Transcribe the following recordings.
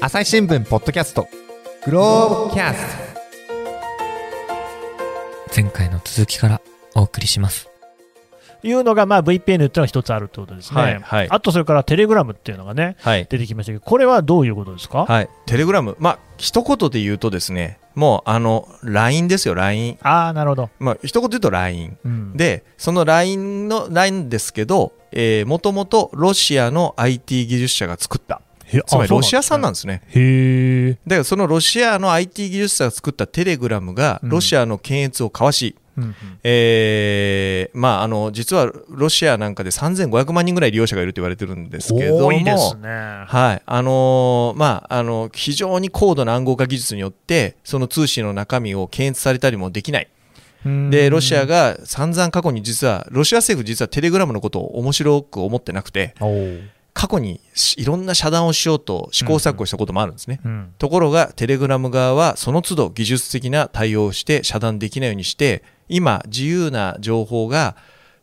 朝日新聞ポッドキャストグローブキャス前回の続きからお送りしますいうのが、まあ、VPN っていうのが一つあるってことですね、はいはいあとそれからテレグラムっていうのがね、はい。出てきましたけど、これはどういうことですか、はい。テレグラム。まあ、一言で言うとですね、もう、あの、LINE ですよ、LINE。ああ、なるほど、まあ、一言で言うと LINE。うん、で、その LINE の、LINE ですけど、えー、もともとロシアの IT 技術者が作った。へつまりロシア産なんんですね。へえ、だからそのロシアの IT 技術者が作ったテレグラムがうん。ロシアの検閲をかわし、うんうん。えーまあ、あの実はロシアなんかで3500万人ぐらい利用者がいると言われてるんですけどもね。はい。あのーまあ、あの非常に高度な暗号化技術によってその通信の中身を検閲されたりもできない。でロシアが、が散々過去に実はロシア政府実はテレグラムのことを面白く思ってなくて過去にしいろんな遮断をしようと試行錯誤したこともあるんですね。うん。ところがテレグラム側はその都度技術的な対応をして遮断できないようにして今自由な情報が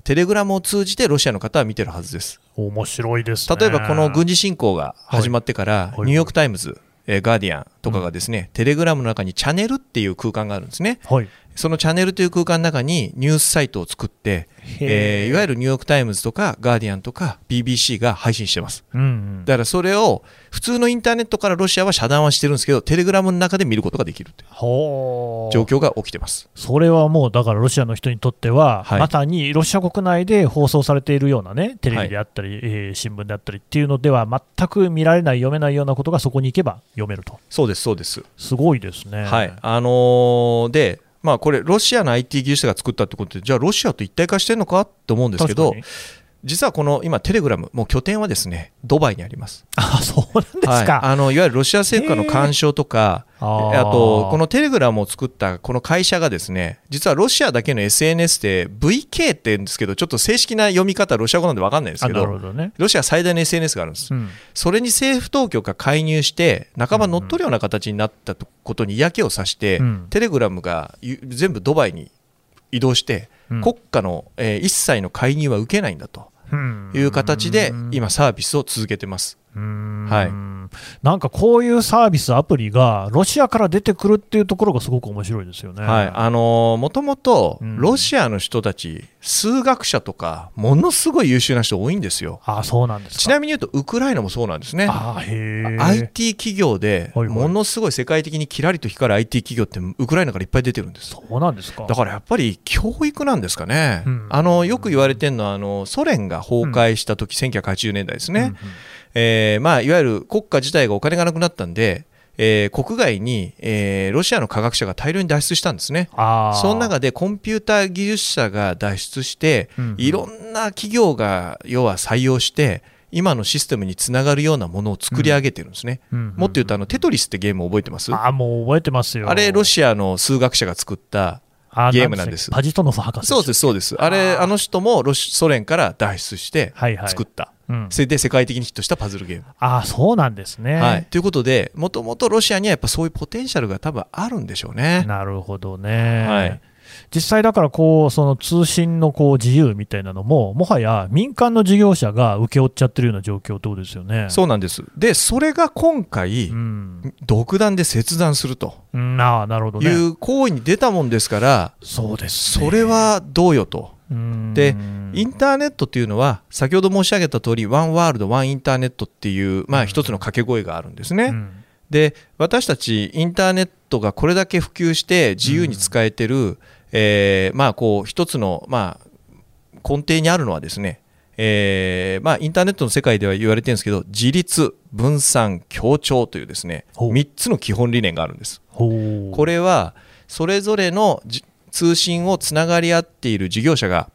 テレグラムを通じてロシアの方は見てるはずです。面白いですね。例えばこの軍事侵攻が始まってからはい。ニューヨーク・タイムズ、えーガーディアンとかがですね、テレグラムの中にチャンネルっていう空間があるんですね。はい、そのチャンネルという空間の中にニュースサイトを作って、えーいわゆるニューヨーク・タイムズとかガーディアンとか BBC が配信してますうんうん、だからそれを普通のインターネットからロシアは遮断はしてるんですけどテレグラムの中で見ることができるという状況が起きてます。それはもうだからロシアの人にとっては、はいまさにロシア国内で放送されているようなね、テレビであったり、えー新聞であったりっていうのでは、全く見られない、読めないようなことがそこに行けば読めると、そうです、そうです。すごいですね。はい。あのーで、まあこれ、ロシアの IT 技術者が作ったってことで、じゃあロシアと一体化してるのかと思うんですけど実はこの今、テレグラム、もう拠点はですね、ドバイにあります。あそうなんですはい、か。あのいわゆるロシア政府からの干渉とか、あと、このテレグラムを作ったこの会社がですね、実はロシアだけの SNS で VK って言うんですけど、ちょっと正式な読み方、ロシア語なんで分かんないですけど、ね。ロシア最大の SNS があるんです。うん。それに政府当局が介入して、半ば乗っ取るような形になったことに嫌気をさして、うん。テレグラムがゆ全部ドバイに移動して、うん。国家の、えー一切の介入は受けないんだとうん。いう形で、今、サービスを続けてます。はいなんかこういうサービス、アプリがロシアから出てくるっていうところがすごく面白いですよね。はい、あのーもともとうんロシアの人たち、数学者とか、ものすごい優秀な人多いんですよ。あそうなんですか。ちなみに言うと、ウクライナもそうなんですね。IT 企業で、ものすごい世界的にキラリと光る IT 企業って、ウクライナからいっぱい出てるんです。そうなんですか。だからやっぱり教育なんですかね、うんあのよく言われてるのはあのソ連が崩壊した時、1980年代ですね、うんうんえーまあ、いわゆる国家自体がお金がなくなったんで、えー国外に、えーロシアの科学者が大量に脱出したんですね。その中でコンピューター技術者が脱出して、うんうんいろんな企業が要は採用して、今のシステムにつながるようなものを作り上げてるんですね。うんうんうんもっと言うとあの、テトリスってゲーム覚えてます？あもう覚えてますよ。あれ、ロシアの数学者が作ったあゲームなんですパジトノフ博士。そうです、そうです。あれ、あの人もロシソ連から脱出してはいはい作った。うんそれで世界的にヒットしたパズルゲーム。あそうなんですね。はい。ということで、もともとロシアにはやっぱそういうポテンシャルが多分あるんでしょうね。なるほどね。はい実際だからこうその通信のこう自由みたいなのももはや民間の事業者が請け負っちゃってるような状況ってことですよね。そうなんです。で、それが今回、うん、独断で切断するとうん、ああなるほどね。いう行為に出たもんですから、そうです、ね。それはどうよと。うんでインターネットっていうのは、先ほど申し上げた通り、ワンワールド、ワンインターネットっていう、まあ、一つの掛け声があるんですね。うんで私たちインターネットがこれだけ普及して自由に使えてる、えーまあこう一つのまあ根底にあるのはですね、えーまあインターネットの世界では言われてるんですけど自立分散協調というですねほう。3つの基本理念があるんです。これはそれぞれのじ通信をつながり合っている事業者が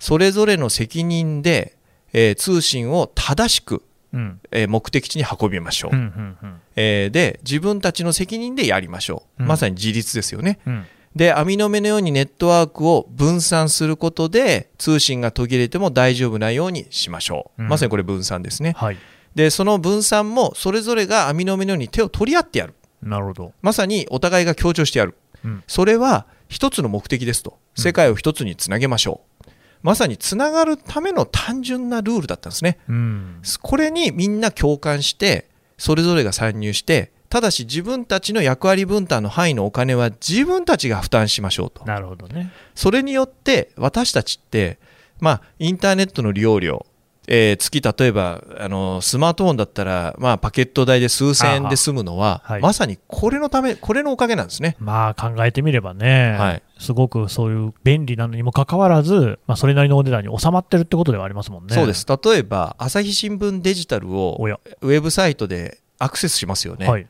それぞれの責任で、えー通信を正しく、うん。えー目的地に運びましょう、うんうんうん。えーで自分たちの責任でやりましょう、うん。まさに自立ですよね。うんで網の目のようにネットワークを分散することで通信が途切れても大丈夫なようにしましょう、うん。まさにこれ分散ですね。はい。でその分散もそれぞれが網の目のように手を取り合ってやる。なるほど。まさにお互いが協調してやる、うん。それは一つの目的ですと。世界を一つにつなげましょう、まさにつながるための単純なルールだったんですね。うん。これにみんな共感して、それぞれが参入してただし自分たちの役割分担の範囲のお金は自分たちが負担しましょうとなるほどね。それによって私たちって、まあ、インターネットの利用料、えー月例えばあのスマートフォンだったら、まあ、パケット代で数千円で済むのは、はいまさにこれのためこれのおかげなんですね。まあ考えてみればね、はいすごくそういう便利なのにもかかわらず、まあ、それなりのお値段に収まってるってことではありますもんね。そうです例えば朝日新聞デジタルをウェブサイトでアクセスしますよね。はい。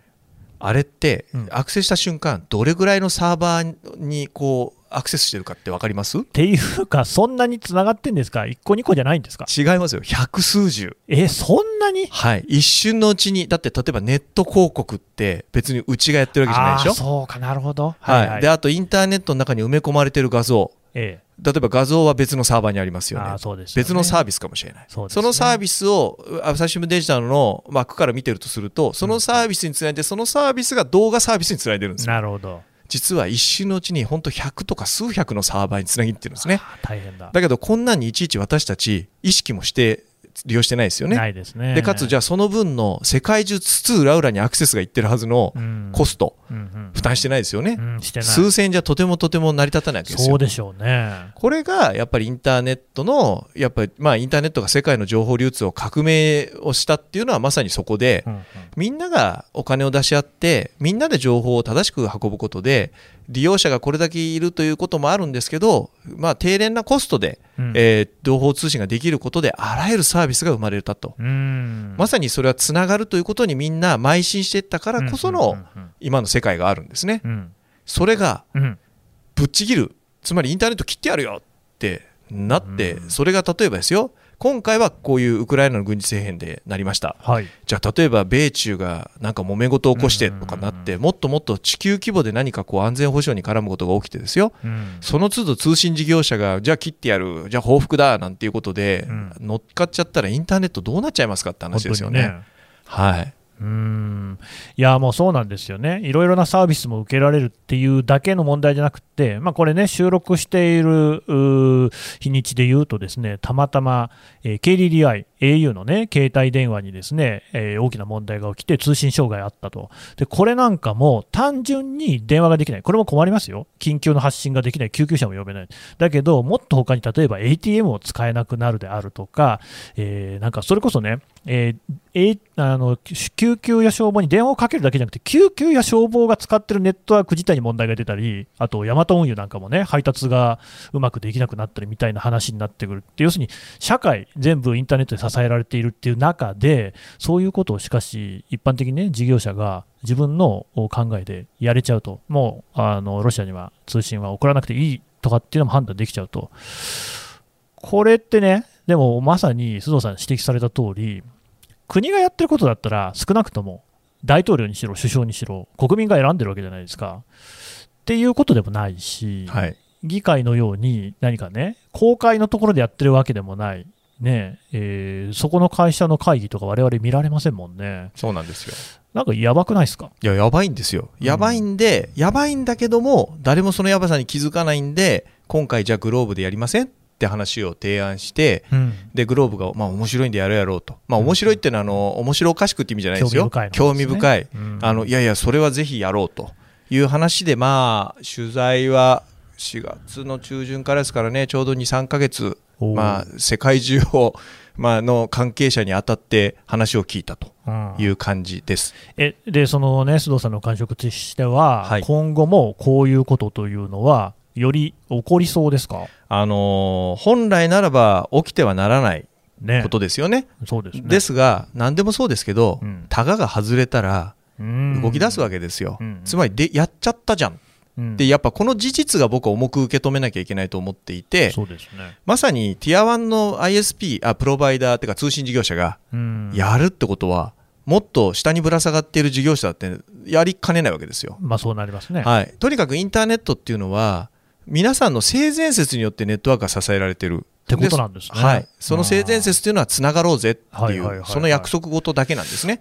あれって、うん。アクセスした瞬間どれぐらいのサーバーにこうアクセスしてるかって分かります？っていうか、そんなにつながってんですか ?1 個2個じゃないんですか？違いますよ。百数十。え、そんなに？はい。一瞬のうちにだって例えばネット広告って別にうちがやってるわけじゃないでしょ？そうかなるほど。はい。であとインターネットの中に埋め込まれてる画像え例えば画像は別のサーバーにありますよね。あーそうですよね。別のサービスかもしれない。そね。のサービスを朝日新聞デジタルの枠から見てるとするとそのサービスにつないでそのサービスが動画サービスにつないでるんですよなるほど。実は一瞬のうちに本当100とか数百のサーバーにつなぎってるんですね。大変だ。だけどこんなんにいちいち私たち意識もして利用してないですよね。ですね。でかつじゃあその分の世界中津々浦々にアクセスがいってるはずのうん。コスト。うんうん。負担してないですよね。うん。数千円じゃとてもとても成り立たないわけですよ。そうでしょうね。これがやっぱりインターネットのやっぱりまあインターネットが世界の情報流通を革命をしたっていうのはまさにそこでうんうん。みんながお金を出し合ってみんなで情報を正しく運ぶことで利用者がこれだけいるということもあるんですけど、まあ、低廉なコストで、うん。えー情報通信ができることであらゆるサービスが生まれたと、うん。まさにそれはつながるということにみんな邁進していったからこその今の世界があるんですね。うん。それがぶっちぎる。つまりインターネット切ってやるよってなって、うん。それが例えばですよ今回はこういうウクライナの軍事政変でなりました。はい。じゃあ例えば米中がなんか揉め事を起こしてとかなって、もっともっと地球規模で何かこう安全保障に絡むことが起きてですよ。うん。その都度通信事業者がじゃあ切ってやるじゃあ報復だなんていうことで、うん。乗っかっちゃったらインターネットどうなっちゃいますかって話ですよね。本当にはい、うん。いや、もうそうなんですよね、いろいろなサービスも受けられるっていうだけの問題じゃなくて、まあ、これね、収録している日にちで言うと、ですねたまたま、えー KDDI、au のね、携帯電話にですね、えー大きな問題が起きて、通信障害あったと、でこれなんかも単純に電話ができない、これも困りますよ、緊急の発信ができない、救急車も呼べない、だけど、もっと他に例えば ATM を使えなくなるであるとか、えーなんかそれこそね、えーえあの救急や消防に電話をかけるだけじゃなくて、救急や消防が使ってるネットワーク自体に問題が出たり、あとヤマト運輸なんかもね、配達がうまくできなくなったりみたいな話になってくる。って、要するに社会全部インターネットで支えられているっていう中で、そういうことをしかし、一般的にね、事業者が自分の考えでやれちゃうと、もうあのロシアには通信は送らなくていいとかっていうのも判断できちゃうと。これってね、でもまさに須藤さん指摘された通り、国がやってることだったら、少なくとも大統領にしろ、首相にしろ、国民が選んでるわけじゃないですか。っていうことでもないし、はい議会のように何かね、公開のところでやってるわけでもない、ねえーそこの会社の会議とか、我々見られませんもんね。そうなんですよ。なんかやばくないですか？いややばいんですよ。うんやばいんで、やばいんだけども誰もそのやばさに気づかないんで今回じゃあグローブでやりませんって話を提案してうん。でグローブがまあ面白いんでやろうやろうと。まあ面白いっていうのはあの面白おかしくって意味じゃないですよ。興興味味深い深い。うん。あのいやいやそれはぜひやろうと。いう話でまあ取材は4月の中旬からですからねちょうど23ヶ月まあ世界中をまあの関係者に当たって話を聞いたとうんいう感じです。えでそのね須藤さんの感触としては、はい今後もこういうことというのは、より起こりそうですか、あのー本来ならば起きてはならないねことですよね。そうですね。ですが何でもそうですけど、うんタガが外れたらうん動き出すわけですよ。うんつまりでやっちゃったじゃん。うんでやっぱこの事実が僕は重く受け止めなきゃいけないと思っていてそうですね。まさにティア1の ISP あプロバイダーっていうか通信事業者がうんやるってことは、もっと下にぶら下がっている事業者だってやりかねないわけですよ。まあそうなりますね。はい、とにかくインターネットっていうのは皆さんの性善説によってネットワークが支えられてるってことなんですね。はい、その性善説っていうのはつながろうぜってはいうその約束事だけなんですね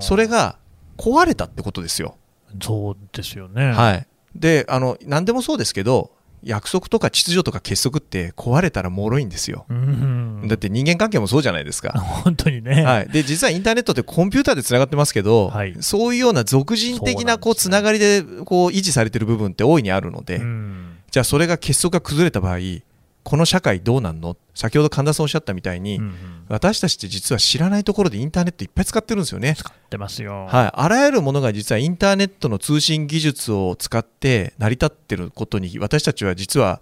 それが壊れたってことですよ、そうですよね。はい、であの何でもそうですけど約束とか秩序とか結束って壊れたら脆いんですよ。うん。だって人間関係もそうじゃないですか。本当にね、はい、で実はインターネットってコンピューターでつながってますけど、はい。そういうような俗人的なこうつながりでこう維持されてる部分って大いにあるので、うん。じゃあそれが結束が崩れた場合この社会どうなんの？先ほど神田さんおっしゃったみたいに、うんうん。私たちって実は知らないところでインターネットいっぱい使ってるんですよね。使ってますよ、はい、あらゆるものが実はインターネットの通信技術を使って成り立ってることに私たちは実は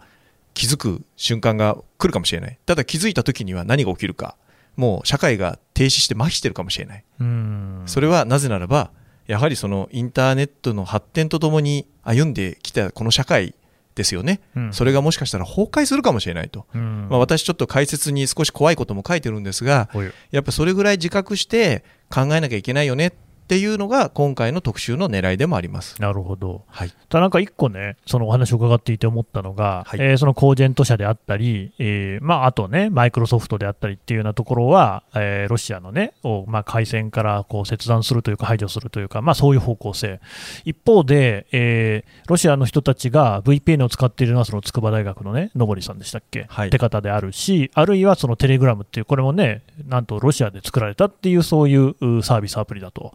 気づく瞬間が来るかもしれない。ただ気づいた時には何が起きるかもう社会が停止して麻痺してるかもしれない。うん。それはなぜならばやはりそのインターネットの発展とともに歩んできたこの社会ですよね。うん。それがもしかしたら崩壊するかもしれないと、うん。まあ、私ちょっと解説に少し怖いことも書いてるんですがやっぱそれぐらい自覚して考えなきゃいけないよねっていうのが今回の特集の狙いでもあります。なるほど。はい、ただなんか一個ね、そのお話を伺っていて思ったのが、はいえーそのコージェント社であったり、えーまあ、あとね、マイクロソフトであったりっていうようなところは、えーロシアのね、をまあ、回線からこう切断するというか、排除するというか、まあ、そういう方向性。一方で、えーロシアの人たちが VPN を使っているのは、その筑波大学のね、野堀さんでしたっけ、はいって方であるし、あるいはそのテレグラムっていう、これもね、なんとロシアで作られたっていう、そういううサービス、アプリだと。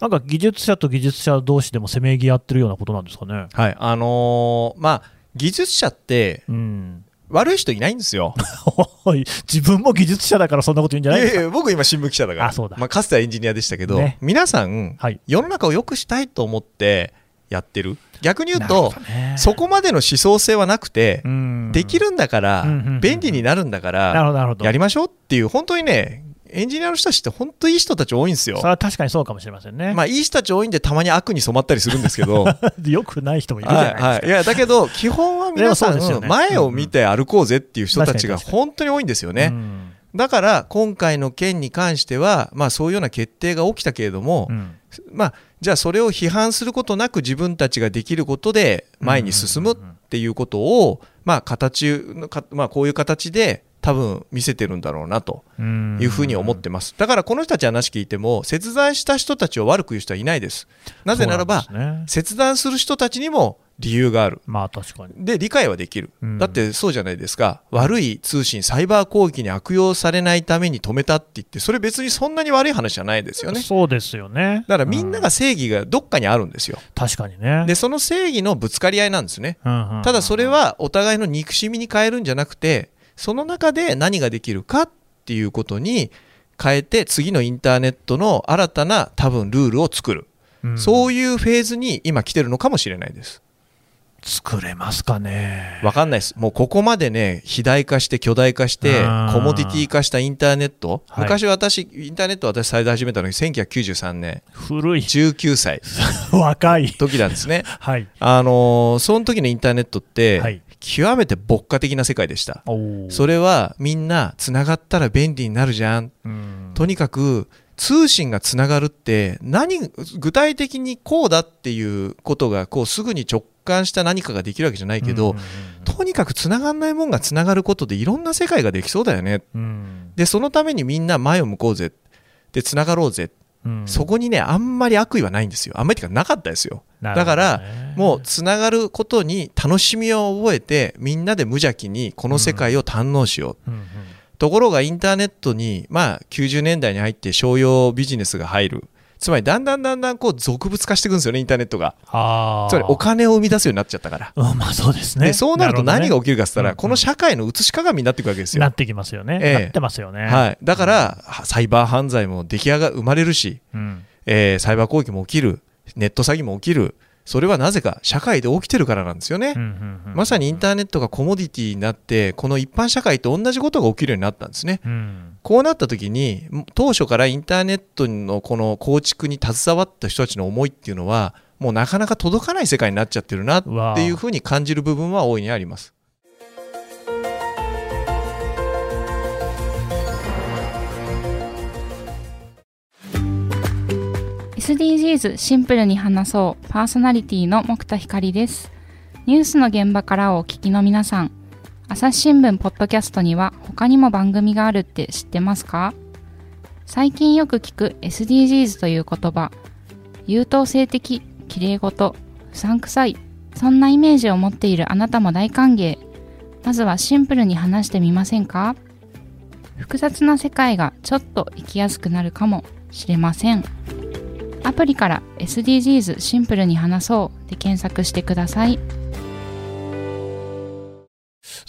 なんか技術者と技術者同士でもせめぎ合ってるようなことなんですかね。はい、あのーまあ技術者ってうん、悪い人いないんですよ。自分も技術者だからそんなこと言うんじゃないですか？いやいや僕今新聞記者だからあそうだまあ、かつてはエンジニアでしたけど、ね皆さんはい。世の中を良くしたいと思ってやってる？逆に言うとどねそこまでの思想性はなくて、うんできるんだから、うんうんうん便利になるんだから。やりましょうっていう本当にねエンジニアの人たちって本当いい人たち多いんですよ。それは確かにそうかもしれませんね。まあいい人たち多いんでたまに悪に染まったりするんですけど。よくない人もいるじゃないですか。はいはい、いやだけど基本は皆さんね。前を見て歩こうぜっていう人たちが本当に多いんですよね、うん。だから今回の件に関しては、まあ、そういうような決定が起きたけれども、うん。まあ、じゃあそれを批判することなく自分たちができることで前に進むっていうことを、まあ、形のか、まあ、こういう形で多分見せてるんだろうなとうん。いうふうに思ってます。だからこの人たち話聞いても切断した人たちを悪く言う人はいないです。なぜならばね。切断する人たちにも理由がある。まあ確かに。で理解はできる、うん。だってそうじゃないですか。悪い通信サイバー攻撃に悪用されないために止めたって言ってそれ別にそんなに悪い話じゃないですよね。そうですよね。だからみんなうが正義がどっかにあるんですよ。確かにね。でその正義のぶつかり合いなんですね。うんうん。ただそれはお互いの憎しみに変えるんじゃなくてその中で何ができるかっていうことに変えて次のインターネットの新たな多分ルールを作る、うんそういうフェーズに今来てるのかもしれないです作れますかね。わかんないです。もうここまでね、肥大化して巨大化してうん、コモディティ化したインターネット。はい昔私、インターネット私最大始めたのが1993年、古い。19歳 若い。時なんですね。はい。あのーその時のインターネットって、はい極めて牧歌的な世界でした。それはみんな繋がったら便利になるじゃん。うん。とにかく通信がつながるって何具体的にこうだっていうことがこうすぐに直感した何かができるわけじゃないけど、うんうんとにかくつながんないもんがつながることでいろんな世界ができそうだよね。うん。でそのためにみんな前を向こうぜ。でつながろうぜ、うん。そこにねあんまり悪意はないんですよ。あんまりっていうかなかったですよ。ね。だからもうつながることに楽しみを覚えてみんなで無邪気にこの世界を堪能しよう、うんうん。ところがインターネットにまあ90年代に入って商用ビジネスが入るつまりだんだんだんだんこう俗物化していくんですよねインターネットが。あつまりお金を生み出すようになっちゃったからあ、うん、まあそうですね。でそうなると何が起ききるかっつったら、うんこの社会の映し鏡になっていくわけですよ。な。ってきますよね。ええ。なってますよね。はい、だから、サイバー犯罪も出来上が生まれるし、うん。えーサイバー攻撃も起きる、ネット詐欺も起きる、それはなぜか社会で起きてるからなんですよね。うんうんうんまさにインターネットがコモディティになって、この一般社会と同じことが起きるようになったんですね。うんこうなった時に、当初からインターネットのこの構築に携わった人たちの思いっていうのは、もうなかなか届かない世界になっちゃってるなっていうふうに感じる部分は大いにあります。SDGs シンプルに話そう。パーソナリティの木田光です。ニュースの現場からをお聞きの皆さん朝日新聞ポッドキャストには他にも番組があるって知ってますか？最近よく聞く SDGs という言葉優等生的、綺麗事、うさんくさい、そんなイメージを持っているあなたも大歓迎。まずはシンプルに話してみませんか？複雑な世界がちょっと生きやすくなるかもしれません。アプリから SDGs シンプルに話そうで検索してください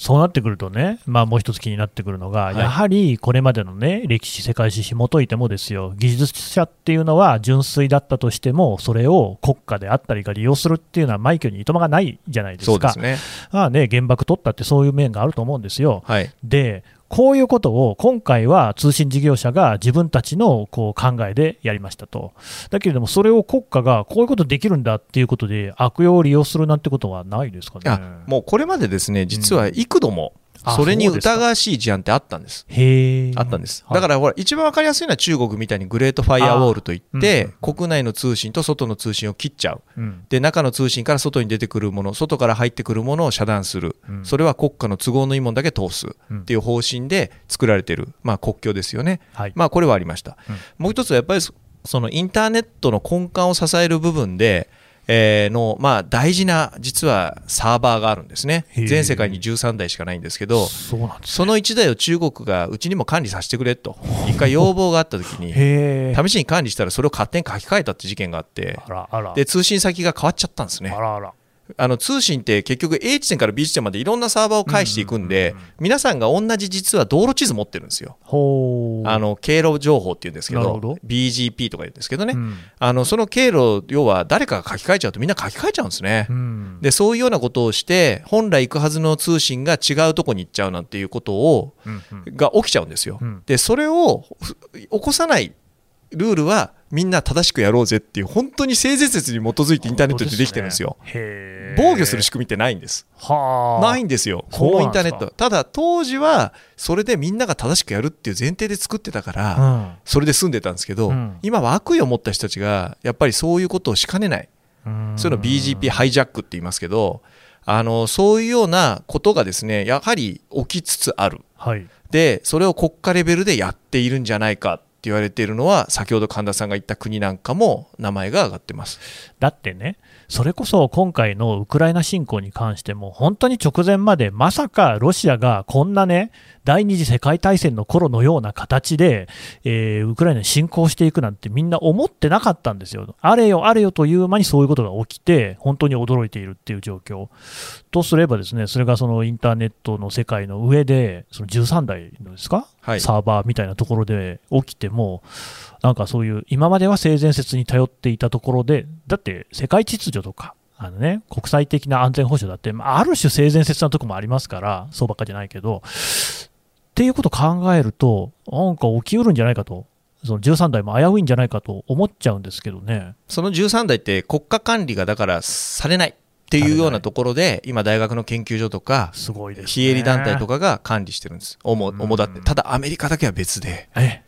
そうなってくるとね、まあ、もう一つ気になってくるのが、はいやはりこれまでの、ね、歴史、世界史紐解いてもですよ技術者っていうのは純粋だったとしても、それを国家であったりが利用するっていうのは、枚挙にいとまがないじゃないですか、そうですね。まあね、原爆取ったってそういう面があると思うんですよ。はい。でこういうことを今回は通信事業者が自分たちのこう考えでやりましたと、だけれども、それを国家がこういうことできるんだっていうことで、悪用を利用するなんてことはないですかね。いや、もうこれまでですね、実は幾度も、あそれに疑わしい事案ってあったんです。へーあったんです。はいだからほら、一番わかりやすいのは中国みたいにグレートファイアウォールといって、あ国内の通信と外の通信を切っちゃう。うんで、中の通信から外に出てくるもの、外から入ってくるものを遮断する。うんそれは国家の都合のいいものだけ通すうんっていう方針で作られてる、まあ国境ですよね。はいまあこれはありました。うんもう一つはやっぱりそそのインターネットの根幹を支える部分で、えーの、まあ大事な実はサーバーがあるんですね。全世界に13台しかないんですけど、そうなんですその1台を中国がうちにも管理させてくれと、一回要望があった時に、へー試しに管理したらそれを勝手に書き換えたって事件があって、で、通信先が変わっちゃったんですね。あ。らあらあの通信って結局 A 地点から B 地点までいろんなサーバーを介していくんで、皆さんが同じ実は道路地図持ってるんですよ。あの経路情報っていうんですけど BGP とか言うんですけどね、うん。あのその経路要は誰かが書き換えちゃうとみんな書き換えちゃうんですね。うん。でそういうようなことをして本来行くはずの通信が違うとこに行っちゃうなんていうことをうんうん。が起きちゃうんですよ。うん。でそれをふ起こさないルールはみんな正しくやろうぜっていう本当に性善説に基づいてインターネットってできてるんですよ。へー防御する仕組みってないんです。はあないんですよ、このインターネット。ただ、当時はそれでみんなが正しくやるっていう前提で作ってたから、うんそれで済んでたんですけど、うん今は悪意を持った人たちが、やっぱりそういうことをしかねない、うんそういうのを BGP ハイジャックって言いますけど、あのそういうようなことがですねやはり起きつつある。はいで、それを国家レベルでやっているんじゃないかって言われているのは、先ほど神田さんが言った国なんかも名前が挙がってます。だってね、それこそ今回のウクライナ侵攻に関しても、本当に直前まで、まさかロシアがこんなね、第二次世界大戦の頃のような形で、えーウクライナに侵攻していくなんてみんな思ってなかったんですよ。あれよあれよという間にそういうことが起きて、本当に驚いているっていう状況。とすればですね、それがそのインターネットの世界の上で、その13台のですか、はいサーバーみたいなところで起きても、なんかそういう、今までは性善説に頼っていたところで、だって世界秩序とか、あのね、国際的な安全保障だって、まあある種性善説なとこもありますから、そうばっかじゃないけど、っていうことを考えると、なんか起きうるんじゃないかと、その13台も危ういんじゃないかと思っちゃうんですけどね。その13台って国家管理がだからされないっていうようなところで、今大学の研究所とか、すごいですね。非営利団体とかが管理してるんです。主うん主だって。ただアメリカだけは別で、え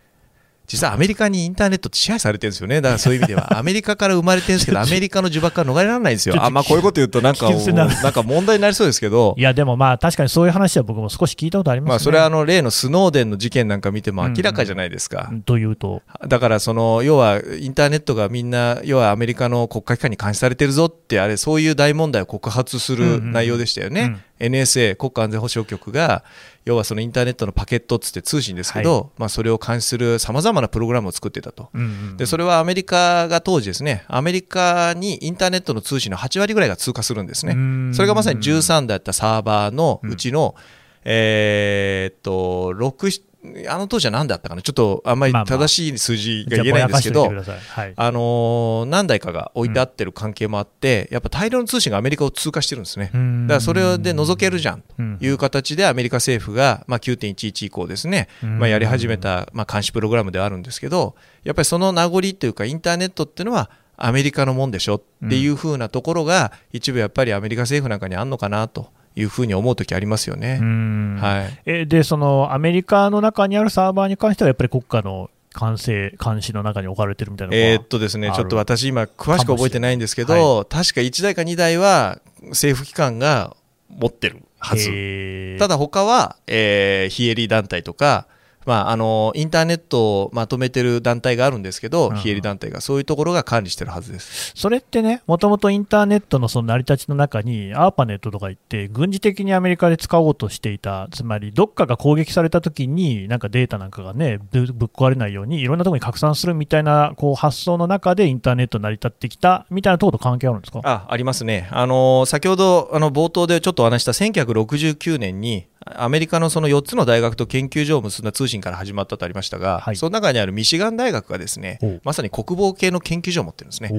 実はアメリカにインターネットって支配されてるんですよね。だからそういう意味では、アメリカから生まれてるんですけど、アメリカの呪縛から逃れられないんですよ。あ、まあこういうこと言うとなんか、なんか問題になりそうですけどい、や、でもまあ、確かにそういう話は僕も少し聞いたことありますね。まあそれはあの例のスノーデンの事件なんか見ても明らかじゃないですか。というと、だからその要はインターネットがみんな要はアメリカの国家機関に監視されてるぞってあれそういう大問題を告発する内容でしたよね。うんうん NSA 国家安全保障局が要はそのインターネットのパケットっつって通信ですけど、まあそれを監視するさまざまなプログラムを作ってたと。うんうんでそれはアメリカが当時ですねアメリカにインターネットの通信の8割ぐらいが通過するんですね。それがまさに13だったサーバーのうちの、えーっと6あの当時は何だったかなちょっとあんまり正しい数字が言えないんですけど、あのー何台かが置いてあってる関係もあって、やっぱ大量の通信がアメリカを通過してるんですね。だからそれで除けるじゃんという形でアメリカ政府が、まあ、9.11以降ですね、まあ、やり始めた、まあ、監視プログラムではあるんですけどやっぱりその名残というかインターネットっていうのはアメリカのもんでしょっていうふうなところが一部やっぱりアメリカ政府なんかにあんのかなというふうに思う時ありますよね。うん。はい。えで、そのアメリカの中にあるサーバーに関しては、やっぱり国家の管制、監視の中に置かれてるみたいなえーっとですね、ちょっと私今詳しく覚えてないんですけかもど、確か1台か2台は政府機関が持ってるはず。ただ他は、えー非営利団体とか、まあ、あのインターネットをまとめてる団体があるんですけど、うん非営利団体が、そういうところが管理してるはずです。それってね、もともとインターネットのその成り立ちの中に、アーパネットとか言って、軍事的にアメリカで使おうとしていた、つまりどっかが攻撃されたときに、なんかデータなんかがね、ぶぶっ壊れないように、いろんなところに拡散するみたいなこう発想の中で、インターネット成り立ってきたみたいなところと関係あるんですか？あありますね、あの先ほどあの冒頭でちょっとお話した1969年に、アメリカのその4つの大学と研究所を結んだ通信から始まったとありましたが、はい。その中にあるミシガン大学がですねまさに国防系の研究所を持ってるんですね。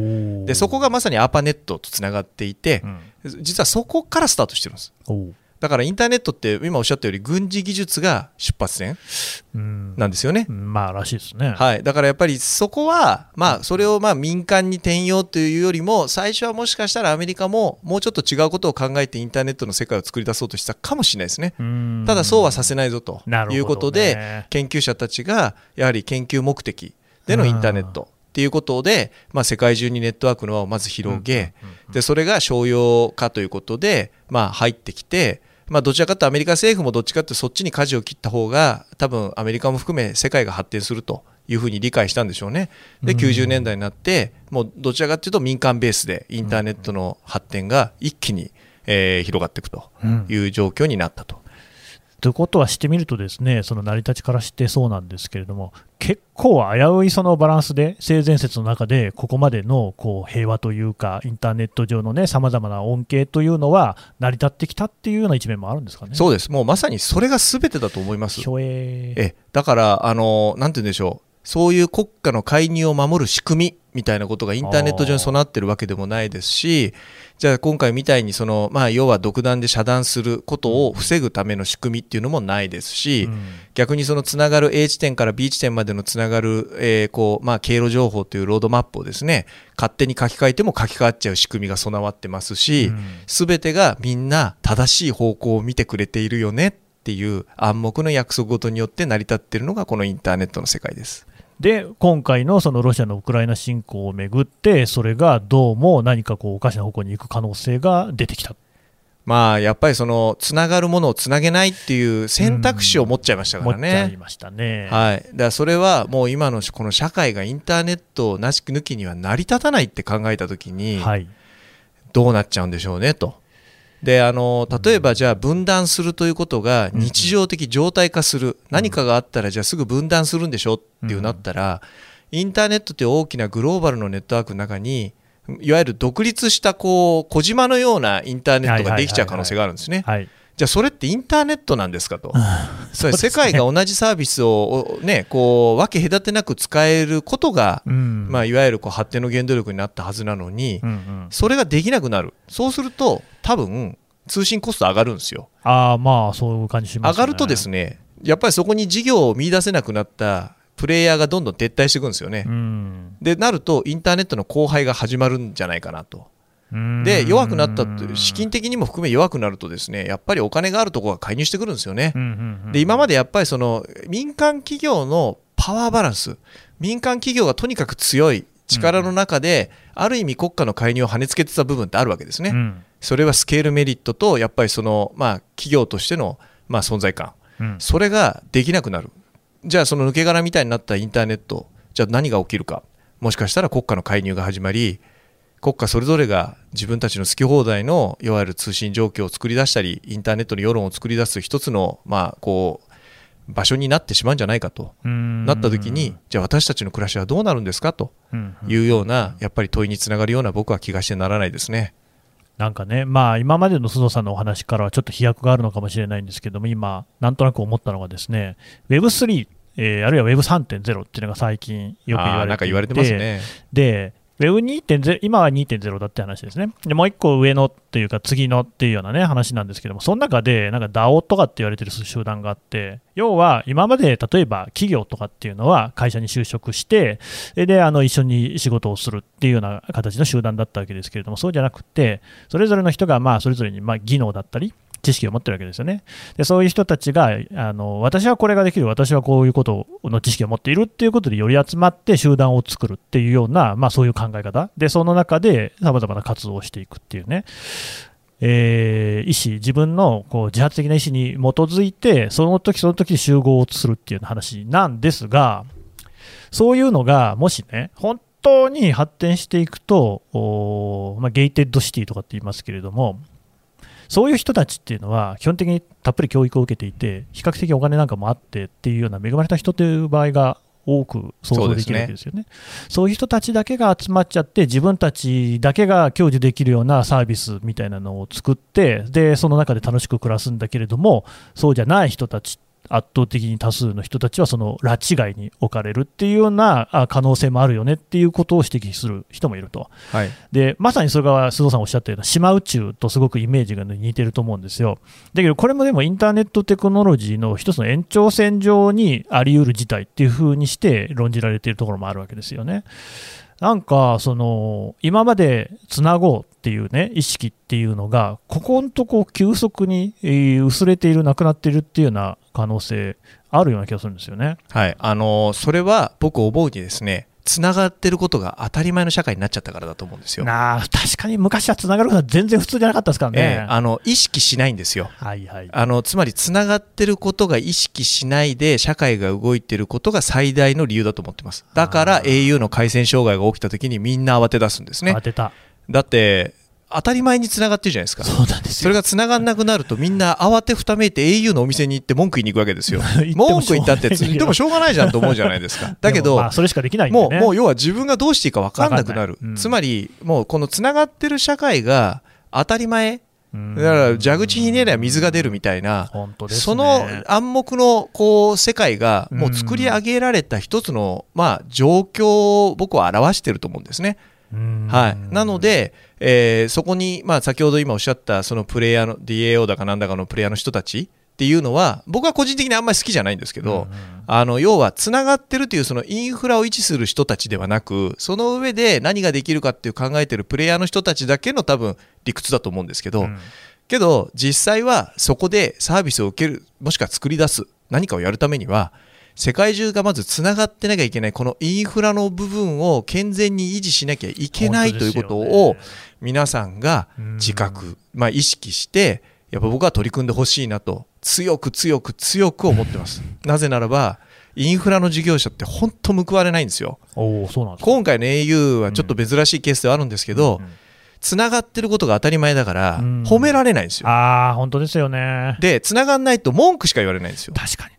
おでそこがまさにアーパネットとつながっていてう、ん。実はそこからスタートしてるんです。だからインターネットって今おっしゃったように軍事技術が出発点うん。なんですよね。まあらしいですね。はい、だからやっぱりそこは、まあ、それをまあ民間に転用というよりも最初はもしかしたらアメリカももうちょっと違うことを考えてインターネットの世界を作り出そうとしたかもしれないですね。うん。ただそうはさせないぞということで研究者たちがやはり研究目的でのインターネットっていうことで、まあ、世界中にネットワークの輪をまず広げ、でそれが商用化ということで、まあ、入ってきて、まあ、どちらかというとアメリカ政府もどっちかというとそっちに舵を切った方が多分アメリカも含め世界が発展するというふうに理解したんでしょうね。でうん90年代になってもうどちらかというと民間ベースでインターネットの発展が一気に、えー広がっていくとうんいう状況になったと。ということはしてみるとですねその成り立ちからしてそうなんですけれども結構危ういそのバランスで性善説の中でここまでのこう平和というかインターネット上のねさまざまな恩恵というのは成り立ってきたっていうような一面もあるんですかね。そうですもうまさにそれが全てだと思います。えだから、あのなんて言うんでしょう、そういう国家の介入を守る仕組みみたいなことがインターネット上に備わってるわけでもないですし、じゃあ今回みたいにその、まあ、要は独断で遮断することを防ぐための仕組みっていうのもないですし、うん逆にそのつながる A 地点から B 地点までのつながる、えーこうまあ、経路情報というロードマップをですね勝手に書き換えても書き換わっちゃう仕組みが備わってますし、うんすべてがみんな正しい方向を見てくれているよねっていう暗黙の約束事によって成り立っているのがこのインターネットの世界です。で今回のそのロシアのウクライナ侵攻をめぐってそれがどうも何かこうおかしな方向に行く可能性が出てきたまあやっぱりそのつながるものをつなげないっていう選択肢を持っちゃいましたからね。ちゃいましたね。はい、だからそれはもう今のこの社会がインターネットをなし抜きには成り立たないって考えたときにはいどうなっちゃうんでしょうねと。であの例えばじゃあ分断するということが日常的常態化する、何かがあったらじゃあすぐ分断するんでしょっていうなったら、インターネットという大きなグローバルのネットワークの中にいわゆる独立したこう小島のようなインターネットができちゃう可能性があるんですね。はいじゃあそれってインターネットなんですかと。それそうですね。世界が同じサービスをねこう分け隔てなく使えることが、うん。まあ、いわゆるこう発展の原動力になったはずなのに、それができなくなる。そうすると多分通信コスト上がるんですよ。ああまあそういう感じしますね。上がるとですねやっぱりそこに事業を見出せなくなったプレイヤーがどんどん撤退していくんですよね、うん。でなるとインターネットの荒廃が始まるんじゃないかなと。うんで弱くなったと資金的にも含め弱くなるとですねやっぱりお金があるところが介入してくるんですよね、で今までやっぱりその民間企業のパワーバランス民間企業がとにかく強い力の中で、ある意味国家の介入を跳ねつけてた部分ってあるわけですね、うん。それはスケールメリットとやっぱりその、まあ、企業としての、まあ、存在感。うん。それができなくなる。じゃあその抜け殻みたいになったインターネットじゃあ何が起きるか。もしかしたら国家の介入が始まり国家それぞれが自分たちの好き放題のいわゆる通信状況を作り出したりインターネットの世論を作り出す一つの、まあ、こう場所になってしまうんじゃないかとうんなった時にじゃあ私たちの暮らしはどうなるんですか？というようなやっぱり問いにつながるような僕は気がしてならないですね。なんかね、まあ、今までの須藤さんのお話からはちょっと飛躍があるのかもしれないんですけども、今、なんとなく思ったのがですね、Web3、えーあるいは Web3.0 っていうのが最近よく言われていてなんか言われてますね。で、Web2.0、今は2.0だって話ですね。で、もう一個上のっていうか、次のっていうようなね、話なんですけども、その中で、なんか DAO とかって言われてる集団があって、要は、今まで例えば企業とかっていうのは会社に就職して、で、あの、一緒に仕事をするっていうような形の集団だったわけですけれども、そうじゃなくて、それぞれの人が、まあ、それぞれに、ま、技能だったり、知識を持ってるわけですよね。でそういう人たちがあの、私はこれができる、私はこういうことの知識を持っているっていうことで、より集まって集団を作るっていうような、まあ、そういう考え方、でその中でさまざまな活動をしていくっていうね、えー意思、自分のこう自発的な意思に基づいて、その時その時集合をするっていう話なんですが、そういうのがもしね、本当に発展していくと、まあ、ゲイテッドシティとかって言いますけれども、そういう人たちっていうのは、基本的にたっぷり教育を受けていて、比較的お金なんかもあってっていうような恵まれた人という場合が多く想像できるわけですよね。そういう人たちだけが集まっちゃって、自分たちだけが享受できるようなサービスみたいなのを作って、でその中で楽しく暮らすんだけれども、そうじゃない人たち、圧倒的に多数の人たちはその拉致外に置かれるっていうようなあ可能性もあるよねっていうことを指摘する人もいると。はいでまさにそれが須藤さんおっしゃったような島宇宙とすごくイメージが、ね、似てると思うんですよ。だけどこれもでもインターネットテクノロジーの一つの延長線上にあり得る事態っていうふうにして論じられているところもあるわけですよね。なんかその今までつなごうっていうね意識っていうのがここのとこ急速にえー薄れているなくなっているっていうような可能性あるような気がするんですよね。はい、あのそれは僕思うにですねつながってることが当たり前の社会になっちゃったからだと思うんですよ。なあ確かに昔はつながることは全然普通じゃなかったですからね。ええあの意識しないんですよ。はいはい。あのつまりつながってることが意識しないで社会が動いてることが最大の理由だと思ってますだから au の回線障害が起きた時にみんな慌て出すんですね当てた。だって当たり前につながってるじゃないですか。そうなんですよ。それがつながんなくなるとみんな慌てふためいて au のお店に行って文句言いに行くわけですよ。文句言ったって言ってもしょうがないじゃんと思うじゃないですか。だけどそれしかできないんでもうね。もう要は自分がどうしていいか分かんなくなる。うん。つまりもうこのつながってる社会が当たり前。うんだから蛇口ひねりゃ水が出るみたいなね。その暗黙のこう世界がもう作り上げられた一つのまあ状況を僕は表していると思うんですね。うん。はい、なの、で、えーそこに、まあ、先ほど今おっしゃったそのプレイヤーの DAO だかなんだかのプレイヤーの人たちっていうのは僕は個人的にあんまり好きじゃないんですけど、あの要はつながってるというそのインフラを維持する人たちではなくその上で何ができるかっていう考えてるプレイヤーの人たちだけの多分理屈だと思うんですけど、うん。けど実際はそこでサービスを受けるもしくは作り出す何かをやるためには世界中がまずつながってなきゃいけないこのインフラの部分を健全に維持しなきゃいけないということを皆さんが自覚、まあ、意識してやっぱ僕は取り組んでほしいなと強く強く強く思ってますなぜならばインフラの事業者って本当報われないんですよおお、そうなんですか。今回の au はちょっと珍しいケースではあるんですけど、うんつながってることが当たり前だからうん褒められないんですよああ、本当ですよね。で、繋がんないと文句しか言われないんですよ。確かに。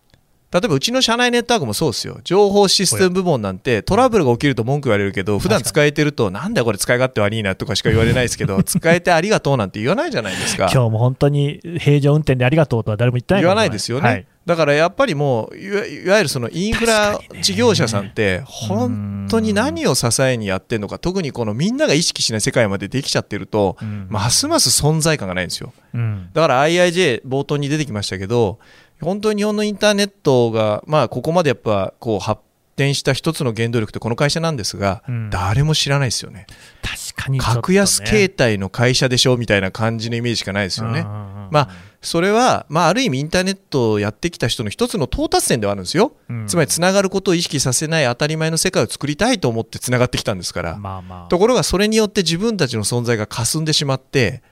例えばうちの社内ネットワークもそうですよ。情報システム部門なんてトラブルが起きると文句言われるけど、普段使えてると、なんだよこれ使い勝手悪いなとかしか言われないですけど、使えてありがとうなんて言わないじゃないですか。今日も本当に平常運転でありがとうとは誰も言ってない言わないですよね。はいだからやっぱりもういわゆるそのインフラ事業者さんって本当に何を支えにやってるのか特にこのみんなが意識しない世界までできちゃってるとうんますます存在感がないんですよ。うんだから IIJ 冒頭に出てきましたけど本当に日本のインターネットが、まあ、ここまでやっぱこう発展した一つの原動力ってこの会社なんですが、うん。誰も知らないですよね。確かにね。格安携帯の会社でしょみたいな感じのイメージしかないですよね、まあそれは、まあ、ある意味インターネットをやってきた人の一つの到達点ではあるんですよ、うん。つまりつながることを意識させない当たり前の世界を作りたいと思ってつながってきたんですから、まあまあ。ところがそれによって自分たちの存在が霞んでしまって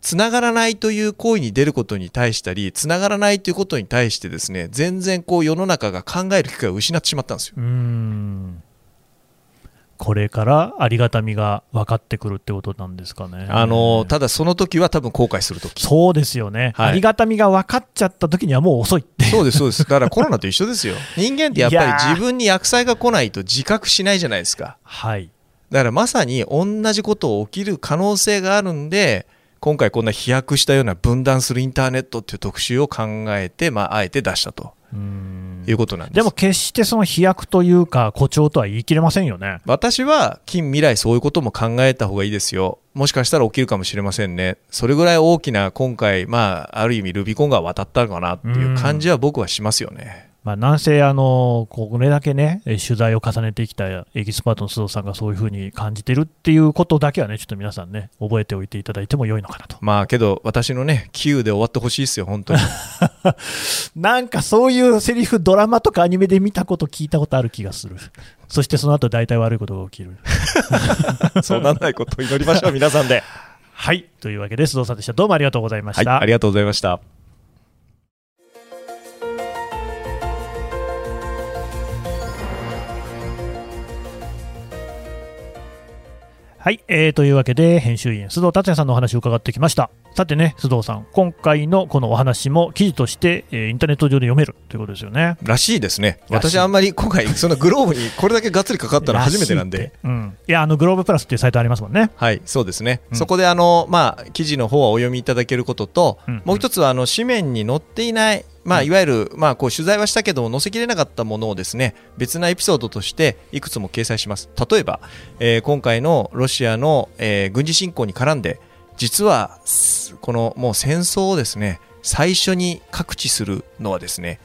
つながらないという行為に出ることに対したりつながらないということに対してですね全然こう世の中が考える機会を失ってしまったんですよ。うーんこれからありがたみが分かってくるってことなんですかね。あのただその時は多分後悔する時そうですよね、はいありがたみが分かっちゃった時にはもう遅いって。そうですそうですだからコロナと一緒ですよ人間ってやっぱり自分に薬剤が来ないと自覚しないじゃないですかはい。だからまさに同じこと起きる可能性があるんで今回こんな飛躍したような分断するインターネットっていう特集を考えて、まあ、あえて出したということなんです。でも決してその飛躍というか誇張とは言い切れませんよね。私は近未来そういうことも考えた方がいいですよ。もしかしたら起きるかもしれませんね。それぐらい大きな今回まあある意味ルビコンが渡ったのかなっていう感じは僕はしますよねまあ、なんせあの、これだけね、え取材を重ねてきたエキスパートの須藤さんがそういうふうに感じてるっていうことだけはね、ちょっと皆さんね、覚えておいていただいても良いのかなと。まあけど私のね9で終わってほしいですよ本当に なんかそういうセリフ、ドラマとかアニメで見たこと、聞いたことある気がする。そしてその後大体悪いことが起きる。そうならないことを祈りましょう皆さんではいというわけで須藤さんでしたどうもありがとうございました、はい、ありがとうございました。はい、えー、というわけで編集員須藤達也さんのお話を伺ってきました。さてね須藤さん今回のこのお話も記事として、えーインターネット上で読めるということですよね。らしいですね。私あんまり今回 そのグローブにこれだけがっつりかかったの初めてなんで。い。うん、いやあのグローブプラスっていうサイトありますもんね。はい、そうですね、うん。そこであの、まあ、記事の方はお読みいただけることと、うん。もう一つはあの紙面に載っていない、まあ、うん。いわゆる、まあ、こう取材はしたけども載せきれなかったものをですね別なエピソードとしていくつも掲載します。例えば、えー今回のロシアの、えー軍事侵攻に絡んで実はすこのもう戦争をですね最初に覚知するのはですね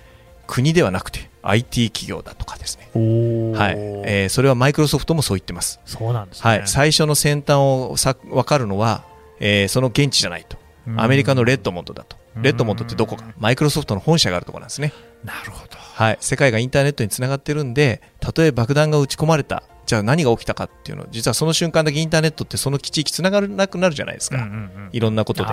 国ではなくて IT 企業だとかですね、はい。えーそれはマイクロソフトもそう言ってます。そうなんですね、はい、最初の先端をさ分かるのは、えーその現地じゃないと、うん。アメリカのレッドモンドだと、うんレッドモンドってどこか、マイクロソフトの本社があるところなんですね、なるほど。はい、世界がインターネットにつながってるんで、たとえ爆弾が撃ち込まれた、じゃあ何が起きたかっていうの、実はその瞬間だけインターネットってその地域つながらなくなるじゃないですか、うんうんうんいろんなことで、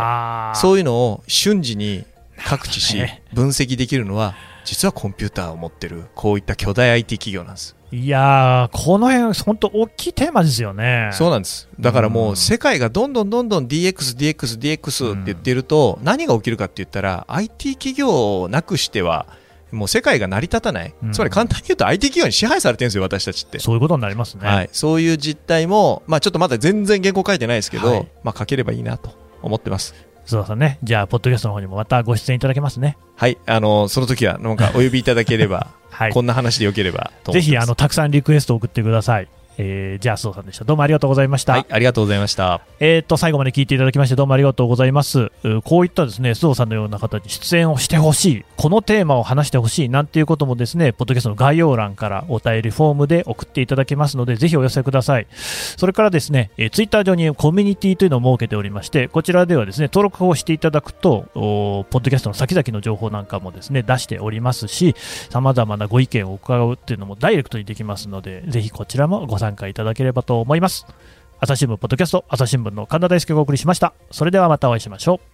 そういうのを瞬時に覚知し、分析できるのは、実はコンピューターを持ってる、こういった巨大 IT 企業なんです。いやーこの辺本当大きいテーマですよねそうなんです。だからもう世界がどんどんどんどん DX、DX、DX って言ってると何が起きるかって言ったら IT 企業をなくしてはもう世界が成り立たない。うんつまり簡単に言うと IT 企業に支配されてるんですよ、私たちって。そういうことになりますね、はい。そういう実態も、まあちょっとまだ全然原稿書いてないですけど、はいまあ書ければいいなと思ってます。須田さんねじゃあポッドキャストの方にもまたご出演いただけますねはい。あの、その時はなんかお呼びいただければ、はいこんな話でよければと思ってます。ぜひあのたくさんリクエストを送ってください、えーじゃあ須藤さんでしたどうもありがとうございました、はい。ありがとうございました。えー、と最後まで聞いていただきましてどうもありがとうございます。うこういったですね須藤さんのような方に出演をしてほしい、このテーマを話してほしいなんていうこともですねポッドキャストの概要欄からお便りフォームで送っていただけますのでぜひお寄せください。それからですね、えー、ツイッター上にコミュニティというのを設けておりましてこちらではですね登録をしていただくとおポッドキャストの先々の情報なんかもですね出しておりますしさまざまなご意見を伺うっていうのもダイレクトにできますのでぜひこちらもご参加いただければと思います。朝日新聞ポッドキャスト朝日新聞の神田大輔がお送りしましたそれではまたお会いしましょう